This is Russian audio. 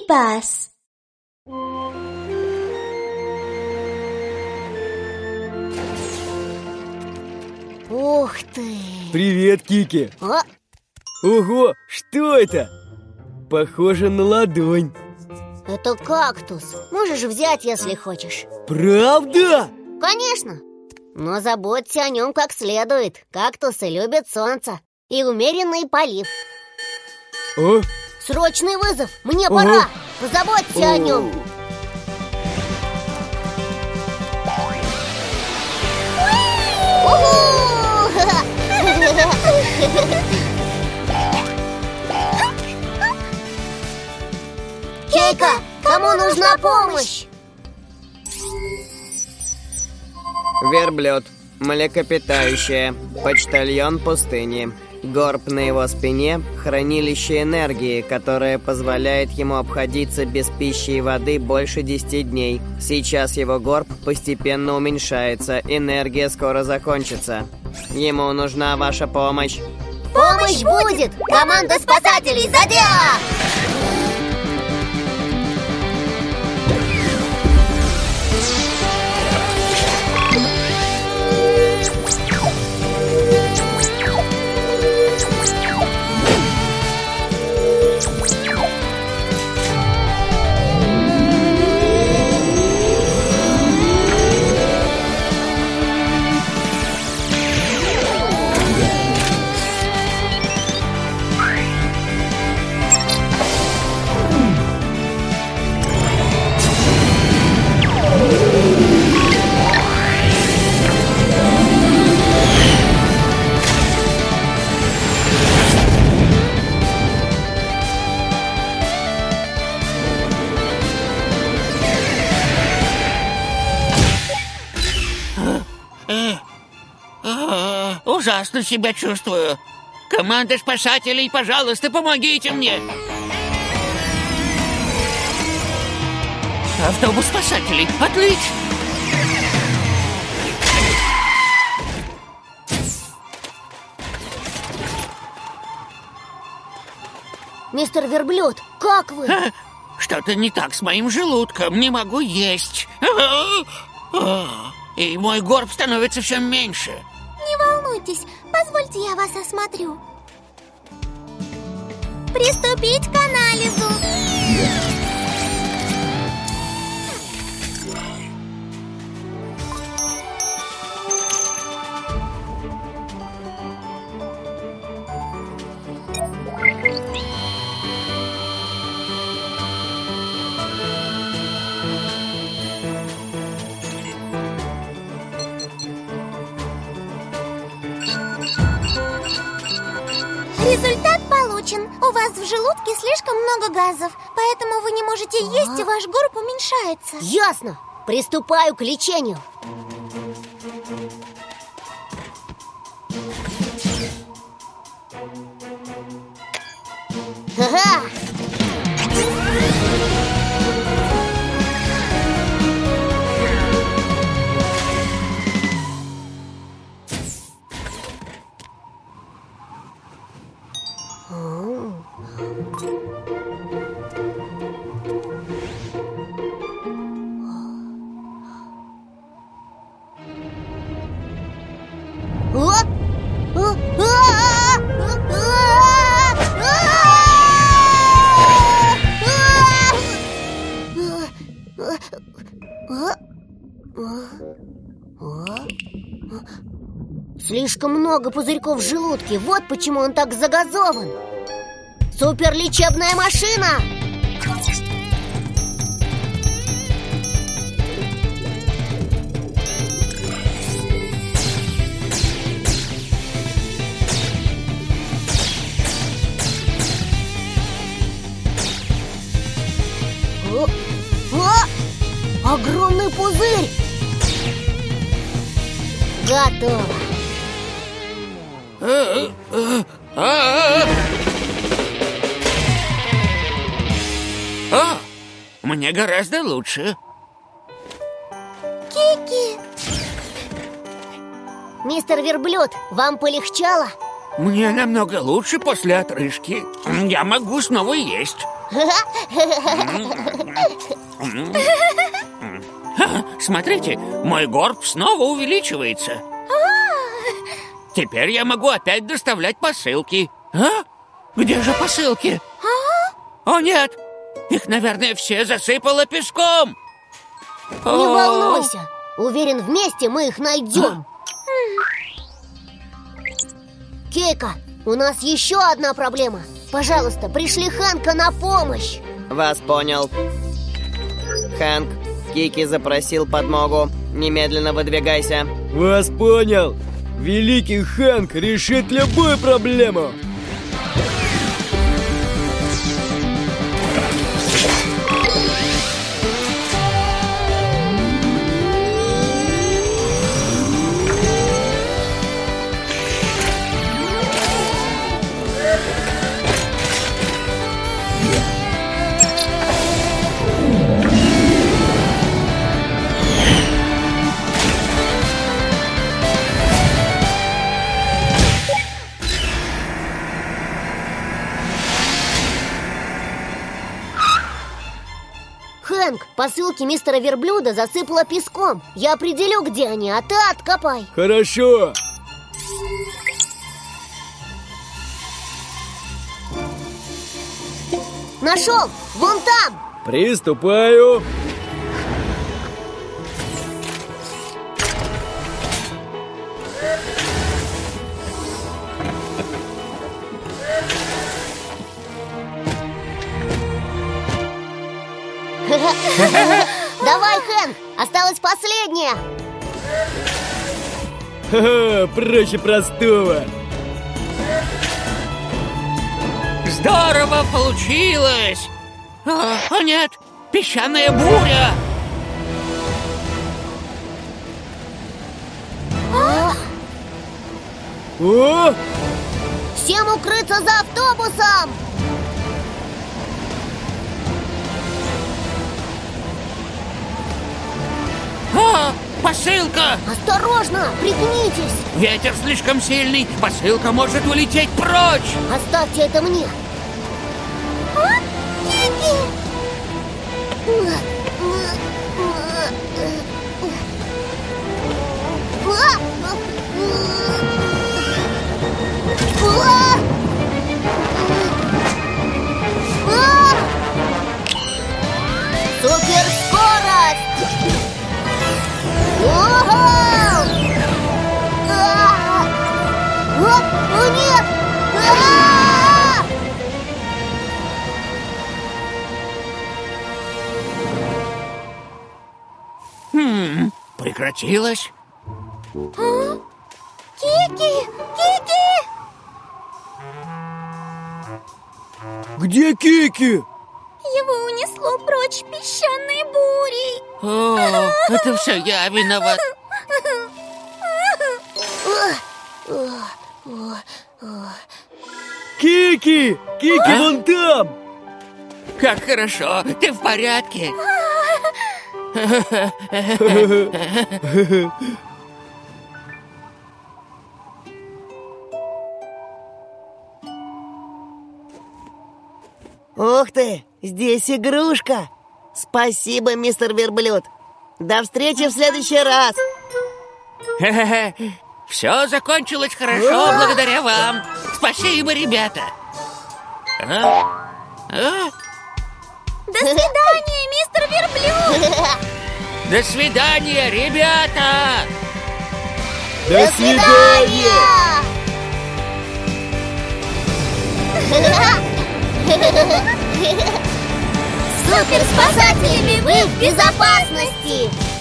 Пас. Ух ты! Привет, Кики! А? Ого, что это? Похоже на ладонь Это кактус Можешь взять, если хочешь Правда? Конечно Но заботься о нем как следует Кактусы любят солнце И умеренный полив О, Срочный вызов, мне Ага. пора! Позаботься о нем Кейка, кому нужна помощь? Верблюд, млекопитающее, почтальон пустыни. Горб на его спине – хранилище энергии, которое позволяет ему обходиться без пищи и воды больше 10 дней. Сейчас его горб постепенно уменьшается, энергия скоро закончится. Ему нужна ваша помощь. Помощь будет! Команда спасателей за дело! А, Ужасно себя чувствую. Команда спасателей, пожалуйста, помогите мне. Автобус спасателей, отлично. Мистер Верблюд, как вы? А, Что-то не так с моим желудком, не могу есть. А, И мой горб становится все меньше. Не волнуйтесь, позвольте я вас осмотрю. Приступить к анализу. Получен. У вас в желудке слишком много газов, поэтому вы не можете есть, и ваш горб уменьшается. Ясно. Приступаю к лечению. Слишком много пузырьков в желудке, вот почему он так загазован Суперлечебная машина! О! О! Огромный пузырь! Готово! О, мне гораздо лучше. Кики, Мистер Верблюд, вам полегчало? Мне намного лучше после отрыжки. Я могу снова есть. Смотрите, мой горб снова увеличивается. Теперь я могу опять доставлять посылки. А? Где же посылки? О, нет! Их, наверное, все засыпало песком. Не волнуйся. Уверен, вместе мы их найдем. Кейка, у нас еще одна проблема. Пожалуйста, пришли Хэнка на помощь. Вас понял. Хэнк, Кики запросил подмогу. Немедленно выдвигайся. Вас понял. Великий Хэнк решит любую проблему. Хэнк, посылки мистера Верблюда засыпало песком. Я определю, где они, а ты откопай. Хорошо. Нашел! Вон там! Приступаю. Давай, Хэнк! Осталось последнее! Ха-ха, проще простого. Здорово получилось! О, о, нет! Песчаная буря! О, Всем укрыться за автобусом! Посылка! Осторожно! Пригнитесь! Ветер слишком сильный, посылка может улететь прочь! Оставьте это мне! А? Кики! Прекратилось? Кики! Кики! где Кики? Его унесло прочь песчаной бурей. О, это все я виноват. Кики! Кики А? вон там! Как хорошо, ты в порядке? Ух ты, здесь игрушка. Спасибо, мистер Верблюд. До встречи в следующий раз. Все закончилось хорошо благодаря вам. Спасибо, ребята. А? А? До свидания, мистер Верблюд! До свидания, ребята! До свидания! Суперспасателями вы в безопасности!